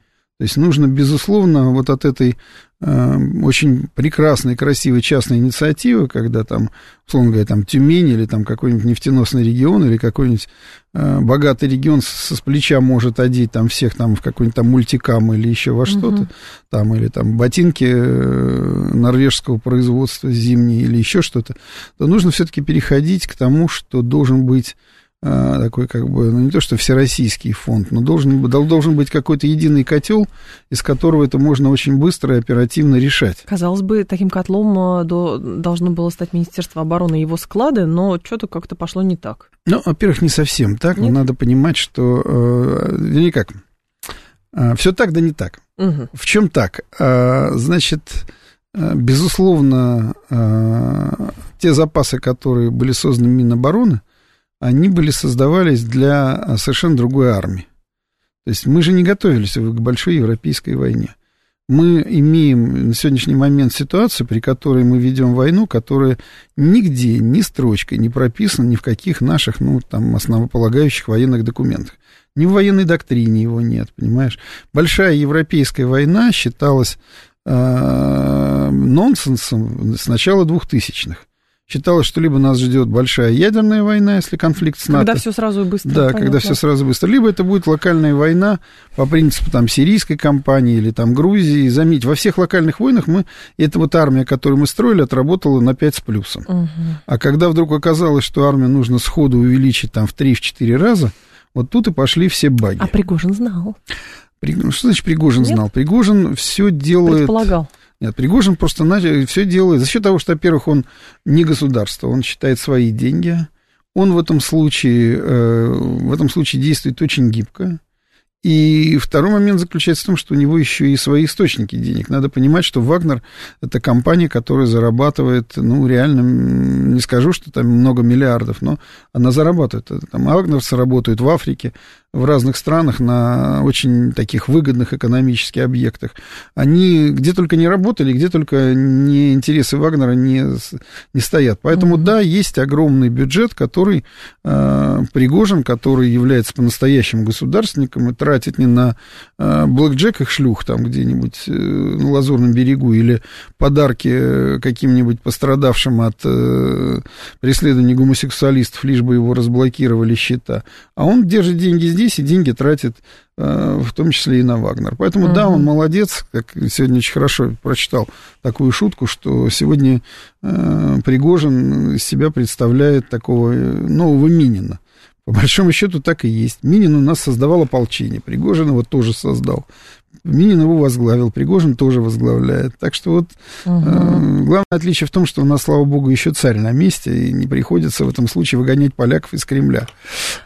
То есть нужно, безусловно, вот от этой э, очень прекрасной, красивой частной инициативы, когда там, условно говоря, там Тюмень или там какой-нибудь нефтеносный регион или какой-нибудь э, богатый регион со с плеча может одеть там всех там в какой-нибудь там мультикам или еще во что-то, там, или там ботинки э, норвежского производства зимние или еще что-то, то нужно все-таки переходить к тому, что должен быть такой как бы, ну не то что всероссийский фонд, но должен, должен быть какой-то единый котел, из которого это можно очень быстро и оперативно решать. Казалось бы, таким котлом э, до, должно было стать Министерство обороны и его склады, но что-то как-то пошло не так. Ну, во-первых, не совсем так, Нет? но надо понимать, что, э, как, э, все так, да не так. Угу. В чем так? Э, значит, э, безусловно, э, те запасы, которые были созданы Минобороны, они были, создавались для а, совершенно другой армии. То есть мы же не готовились к большой европейской войне. Мы имеем на сегодняшний момент ситуацию, при которой мы ведем войну, которая нигде, ни строчкой не прописана ни в каких наших, ну, там, основополагающих военных документах. Ни в военной доктрине его нет, понимаешь? Большая европейская война считалась э, нонсенсом с начала двухтысячных считалось, что либо нас ждет большая ядерная война, если конфликт с НАТО. Когда все сразу и быстро. Да, понятно. когда все сразу быстро. Либо это будет локальная война по принципу там сирийской кампании или там Грузии. Заметьте, во всех локальных войнах мы, эта вот армия, которую мы строили, отработала на 5 с плюсом. Угу. А когда вдруг оказалось, что армию нужно сходу увеличить там в 3-4 раза, вот тут и пошли все баги. А Пригожин знал. Ну, что значит Пригожин Нет? знал? Пригожин все делает... Предполагал. Нет, Пригожин просто начал, все делает за счет того, что, во-первых, он не государство, он считает свои деньги. Он в этом случае, э, в этом случае действует очень гибко. И второй момент заключается в том, что у него еще и свои источники денег. Надо понимать, что Вагнер – это компания, которая зарабатывает, ну, реально, не скажу, что там много миллиардов, но она зарабатывает. Там Вагнерцы работают в Африке, в разных странах на очень таких выгодных экономических объектах. Они где только не работали, где только не интересы Вагнера не, не стоят. Поэтому, mm-hmm. да, есть огромный бюджет, который э, Пригожин, который является по-настоящему государственником и тратит не на э, блэкджек их шлюх там где-нибудь э, на Лазурном берегу или подарки каким-нибудь пострадавшим от э, преследования гомосексуалистов, лишь бы его разблокировали счета. А он держит деньги здесь здесь и деньги тратит э, в том числе и на Вагнер. Поэтому, uh-huh. да, он молодец, как сегодня очень хорошо прочитал такую шутку, что сегодня э, Пригожин из себя представляет такого э, нового Минина. По большому счету так и есть. Минин у нас создавал ополчение, Пригожин его тоже создал. Минин его возглавил, Пригожин тоже возглавляет. Так что вот угу. э, главное отличие в том, что у нас, слава богу, еще царь на месте, и не приходится в этом случае выгонять поляков из Кремля.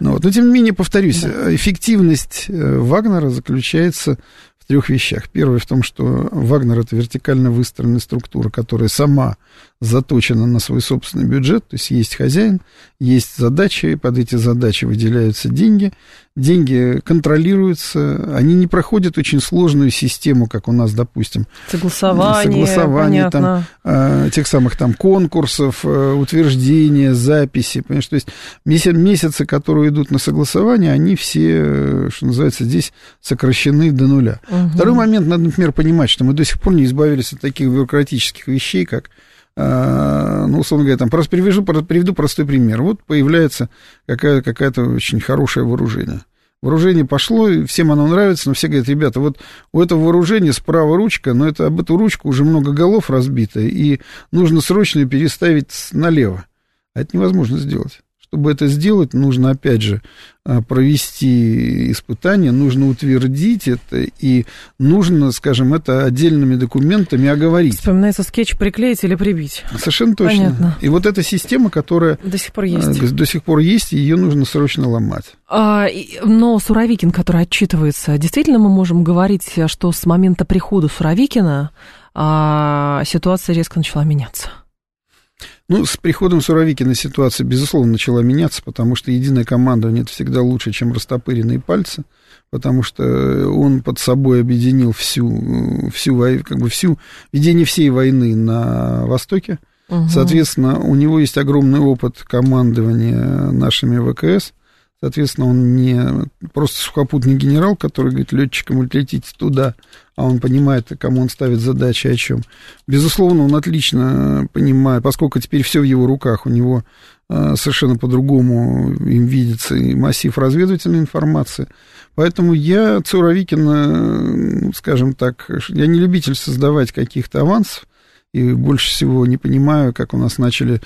Ну, вот. Но, тем не менее, повторюсь, да. эффективность э, Вагнера заключается в трех вещах. Первое в том, что Вагнер это вертикально выстроенная структура, которая сама заточена на свой собственный бюджет, то есть есть хозяин, есть задачи, под эти задачи выделяются деньги, деньги контролируются, они не проходят очень сложную систему, как у нас, допустим. Согласование, согласование там, э, тех самых там конкурсов, э, утверждения, записи, понимаешь, то есть месяцы, которые идут на согласование, они все, э, что называется, здесь сокращены до нуля. Угу. Второй момент, надо, например, понимать, что мы до сих пор не избавились от таких бюрократических вещей, как ну, условно говоря, там, просто привяжу, приведу простой пример. Вот появляется какая- какая-то очень хорошее вооружение. Вооружение пошло, всем оно нравится, но все говорят, ребята, вот у этого вооружения справа ручка, но это об эту ручку уже много голов разбито, и нужно срочно переставить налево. А это невозможно сделать чтобы это сделать, нужно, опять же, а, провести испытания, нужно утвердить это, и нужно, скажем, это отдельными документами оговорить. Вспоминается скетч «приклеить или прибить». Совершенно точно. Понятно. И вот эта система, которая... До сих пор есть. До сих пор есть, ее нужно срочно ломать. А, но Суровикин, который отчитывается, действительно мы можем говорить, что с момента прихода Суровикина а, ситуация резко начала меняться? Ну, с приходом Суровикина ситуация, безусловно, начала меняться, потому что единая командование это всегда лучше, чем растопыренные пальцы, потому что он под собой объединил всю, всю, как бы всю, ведение всей войны на Востоке. Угу. Соответственно, у него есть огромный опыт командования нашими ВКС – Соответственно, он не просто сухопутный генерал, который говорит летчикам летите туда, а он понимает, кому он ставит задачи, о чем. Безусловно, он отлично понимает, поскольку теперь все в его руках, у него э, совершенно по-другому им видится и массив разведывательной информации. Поэтому я Цуровикина, скажем так, я не любитель создавать каких-то авансов, и больше всего не понимаю, как у нас начали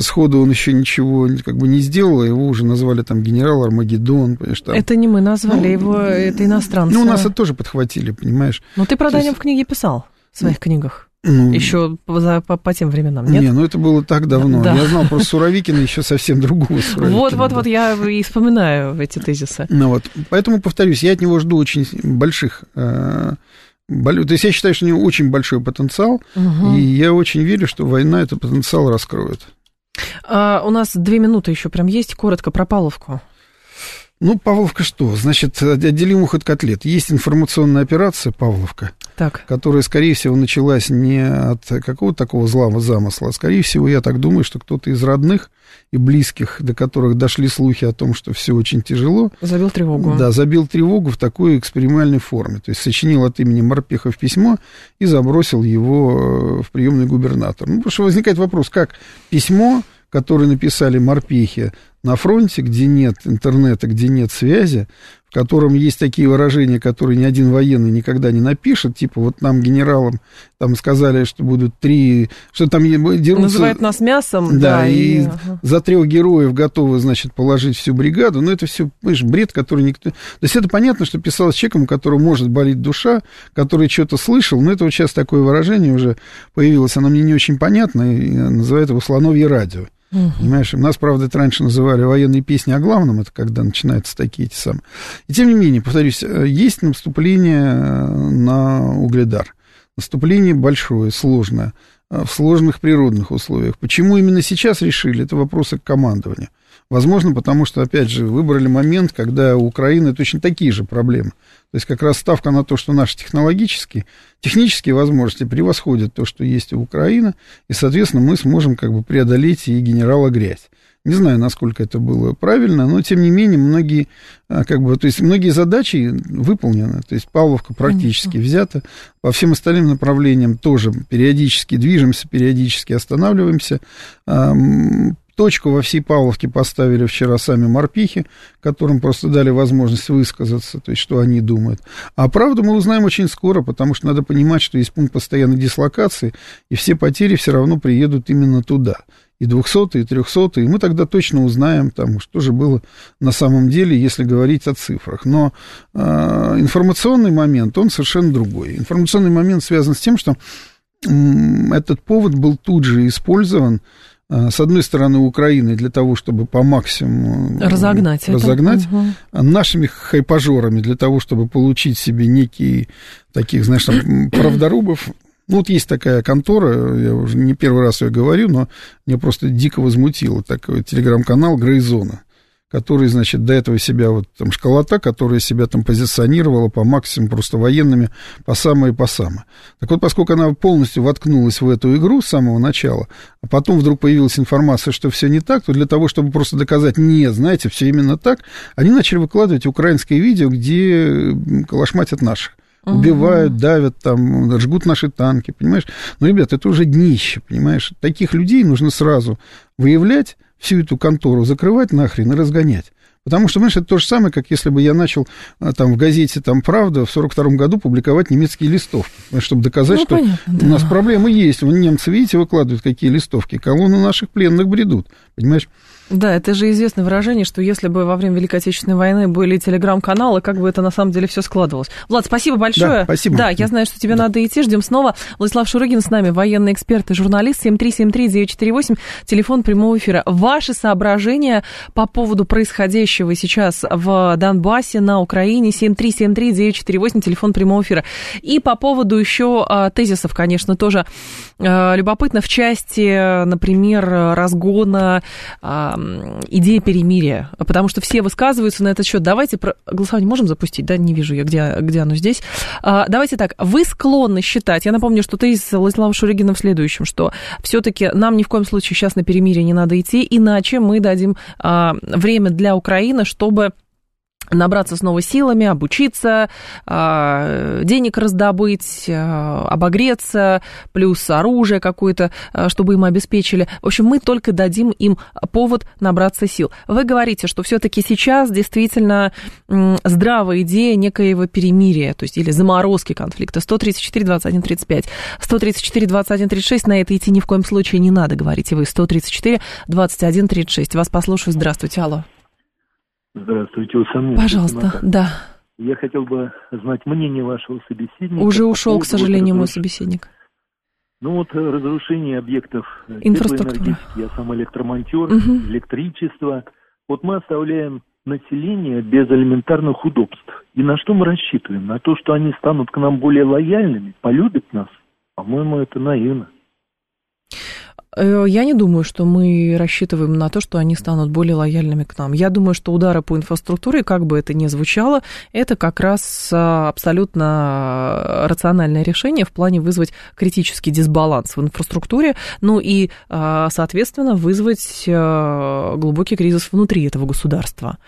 сходу он еще ничего как бы не сделал, а его уже назвали там генерал Армагеддон, понимаешь, там. Это не мы назвали ну, его, это иностранцы. Ну, у нас это тоже подхватили, понимаешь. Но ты, правда, о нем в книге писал, в своих ну, книгах. Ну, еще по, по, по тем временам, нет? Не, ну это было так давно. Да. Я знал про Суровикина еще совсем другого Суровикина. Вот, вот, вот, я и вспоминаю эти тезисы. Ну вот, поэтому, повторюсь, я от него жду очень больших э, то есть я считаю, что у него очень большой потенциал, угу. и я очень верю, что война этот потенциал раскроет. А, у нас две минуты еще прям есть, коротко про Павловку. Ну, Павловка что? Значит, отделим их от котлет. Есть информационная операция Павловка, так. которая, скорее всего, началась не от какого-то такого злого замысла, а, скорее всего, я так думаю, что кто-то из родных и близких, до которых дошли слухи о том, что все очень тяжело. Забил тревогу. Да, забил тревогу в такой экспериментальной форме. То есть сочинил от имени Морпехов письмо и забросил его э, в приемный губернатор. Ну, потому что возникает вопрос, как письмо которые написали морпехи на фронте, где нет интернета, где нет связи, в котором есть такие выражения, которые ни один военный никогда не напишет, типа вот нам генералам там сказали, что будут три, что там дерутся... Называют нас мясом. Да, да и, и ага. за трех героев готовы, значит, положить всю бригаду, но это все, понимаешь, бред, который никто... То есть это понятно, что писалось человеком, у которого может болеть душа, который что-то слышал, но это вот сейчас такое выражение уже появилось, оно мне не очень понятно, и называют его слоновье радио. Угу. Понимаешь, нас, правда, это раньше называли военные песни о главном, это когда начинаются такие эти самые. И тем не менее, повторюсь, э, есть наступление э, на угледар. Наступление большое, сложное, э, в сложных природных условиях. Почему именно сейчас решили, это вопросы к командованию. Возможно, потому что, опять же, выбрали момент, когда у Украины точно такие же проблемы. То есть как раз ставка на то, что наши технологические, технические возможности превосходят то, что есть у Украины, и, соответственно, мы сможем как бы преодолеть и генерала грязь. Не знаю, насколько это было правильно, но тем не менее многие, а, как бы, то есть многие задачи выполнены. То есть Павловка практически Конечно. взята. По всем остальным направлениям тоже периодически движемся, периодически останавливаемся. Точку во всей Павловке поставили вчера сами морпихи, которым просто дали возможность высказаться, то есть что они думают. А правду мы узнаем очень скоро, потому что надо понимать, что есть пункт постоянной дислокации, и все потери все равно приедут именно туда. И 200 и 300 и мы тогда точно узнаем, там, что же было на самом деле, если говорить о цифрах. Но э, информационный момент, он совершенно другой. Информационный момент связан с тем, что этот повод был тут же использован с одной стороны, Украины для того, чтобы по максимуму разогнать, разогнать угу. нашими хайпажорами для того, чтобы получить себе некие таких, знаешь, там, правдорубов. Ну, вот есть такая контора, я уже не первый раз ее говорю, но меня просто дико возмутило такой телеграм-канал Грейзона который, значит, до этого себя, вот там школота, которая себя там позиционировала по максимуму просто военными по самое по самое. Так вот, поскольку она полностью воткнулась в эту игру с самого начала, а потом вдруг появилась информация, что все не так, то для того, чтобы просто доказать, нет, знаете, все именно так, они начали выкладывать украинское видео, где калашматят наших убивают, давят, там, жгут наши танки, понимаешь? Но, ребят, это уже днище, понимаешь? Таких людей нужно сразу выявлять, всю эту контору закрывать нахрен и разгонять. Потому что, понимаешь, это то же самое, как если бы я начал а, там в газете там «Правда» в 42 году публиковать немецкие листовки, чтобы доказать, ну, что понятно, у нас проблемы есть. Вон немцы, видите, выкладывают какие листовки, колонны наших пленных бредут, понимаешь? Да, это же известное выражение, что если бы во время Великой Отечественной войны были телеграм-каналы, как бы это на самом деле все складывалось. Влад, спасибо большое. Да, спасибо. Да, я знаю, что тебе да. надо идти. Ждем снова. Владислав Шурыгин с нами, военный эксперт и журналист. 7373948, телефон прямого эфира. Ваши соображения по поводу происходящего сейчас в Донбассе, на Украине. 7373948, телефон прямого эфира. И по поводу еще а, тезисов, конечно, тоже а, любопытно в части, например, разгона а, идея перемирия, потому что все высказываются на этот счет. Давайте про... голосование можем запустить, да? Не вижу я, где, где оно здесь. А, давайте так, вы склонны считать, я напомню, что ты с Владиславом Шуригиным в следующем, что все-таки нам ни в коем случае сейчас на перемирие не надо идти, иначе мы дадим а, время для Украины, чтобы набраться снова силами, обучиться, а, денег раздобыть, а, обогреться, плюс оружие какое-то, а, чтобы им обеспечили. В общем, мы только дадим им повод набраться сил. Вы говорите, что все-таки сейчас действительно здравая идея некоего перемирия, то есть или заморозки конфликта. 134, 21, 35. 134, 21, 36, на это идти ни в коем случае не надо, говорите вы. 134, 21, 36. Вас послушаю. Здравствуйте, алло. Здравствуйте, Усамин. Пожалуйста, да. Я хотел бы знать мнение вашего собеседника. Уже ушел, к сожалению, мой собеседник. Ну вот э, разрушение объектов инфраструктуры. Я сам электромонтер, угу. электричество. Вот мы оставляем население без элементарных удобств. И на что мы рассчитываем? На то, что они станут к нам более лояльными, полюбят нас? По-моему, это наивно. Э, я не думаю, что мы рассчитываем на то, что они станут более лояльными к нам. Я думаю, что удары по инфраструктуре, как бы это ни звучало, это как раз а, абсолютно рациональное решение в плане вызвать критический дисбаланс в инфраструктуре, ну и, а, соответственно, вызвать а, глубокий кризис внутри этого государства.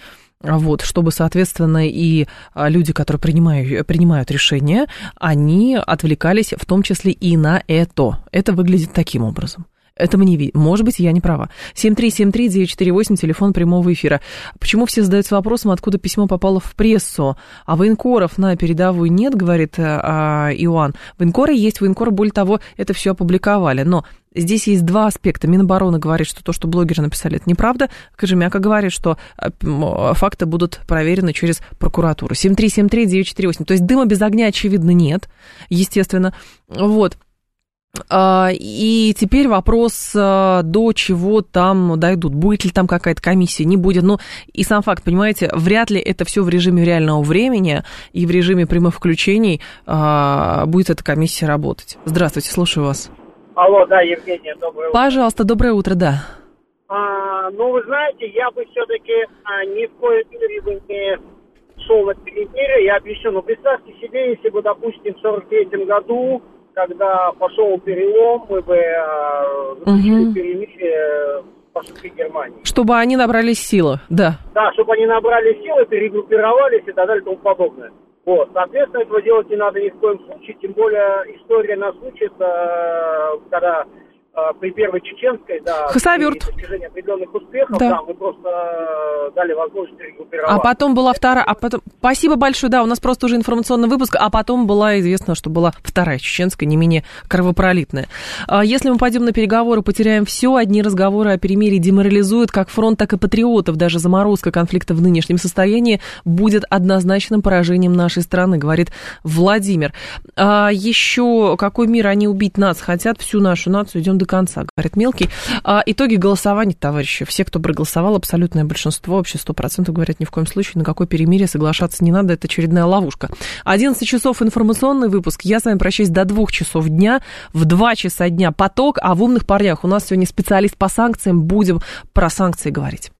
Вот, чтобы, соответственно, и люди, которые принимают, принимают решения, они отвлекались в том числе и на это. Это выглядит таким образом. Это мне видно. Может быть, я не права. 7373948, телефон прямого эфира. Почему все задаются вопросом, откуда письмо попало в прессу? А военкоров на передовую нет, говорит а, Иоанн. Военкоры есть, военкоры, более того, это все опубликовали. Но Здесь есть два аспекта. Минобороны говорит, что то, что блогеры написали, это неправда. Кожемяка говорит, что факты будут проверены через прокуратуру. 7373948. То есть дыма без огня, очевидно, нет, естественно. Вот. А, и теперь вопрос, а, до чего там дойдут. Будет ли там какая-то комиссия, не будет. Ну, и сам факт, понимаете, вряд ли это все в режиме реального времени и в режиме прямых включений а, будет эта комиссия работать. Здравствуйте, слушаю вас. Алло, да, Евгения, доброе утро. Пожалуйста, доброе утро, да. А, ну, вы знаете, я бы все-таки а, ни в коем мере бы не шел на перемирие. Я объясню, ну, представьте себе, если бы, допустим, в 43 году когда пошел перелом, мы бы э, заключили угу. перемирие по Германии. Чтобы они набрались силы, да. Да, чтобы они набрали силы, перегруппировались и так далее и тому подобное. Вот, соответственно, этого делать не надо ни в коем случае, тем более история нас учит, э, когда Э, при первой чеченской, да, Хасавюрт. достижения определенных успехов, да. да, мы просто э, дали возможность регруппироваться. А потом была вторая, а потом, спасибо большое, да, у нас просто уже информационный выпуск, а потом была известно, что была вторая чеченская, не менее кровопролитная. А если мы пойдем на переговоры, потеряем все, одни разговоры о перемирии деморализуют как фронт, так и патриотов, даже заморозка конфликта в нынешнем состоянии будет однозначным поражением нашей страны, говорит Владимир. А еще какой мир они убить нас хотят, всю нашу нацию, идем до конца, говорит Мелкий. А, итоги голосования, товарищи. Все, кто проголосовал, абсолютное большинство, вообще 100% говорят, ни в коем случае на какое перемирие соглашаться не надо, это очередная ловушка. 11 часов информационный выпуск. Я с вами прощаюсь до 2 часов дня. В 2 часа дня поток, а в умных парнях у нас сегодня специалист по санкциям. Будем про санкции говорить.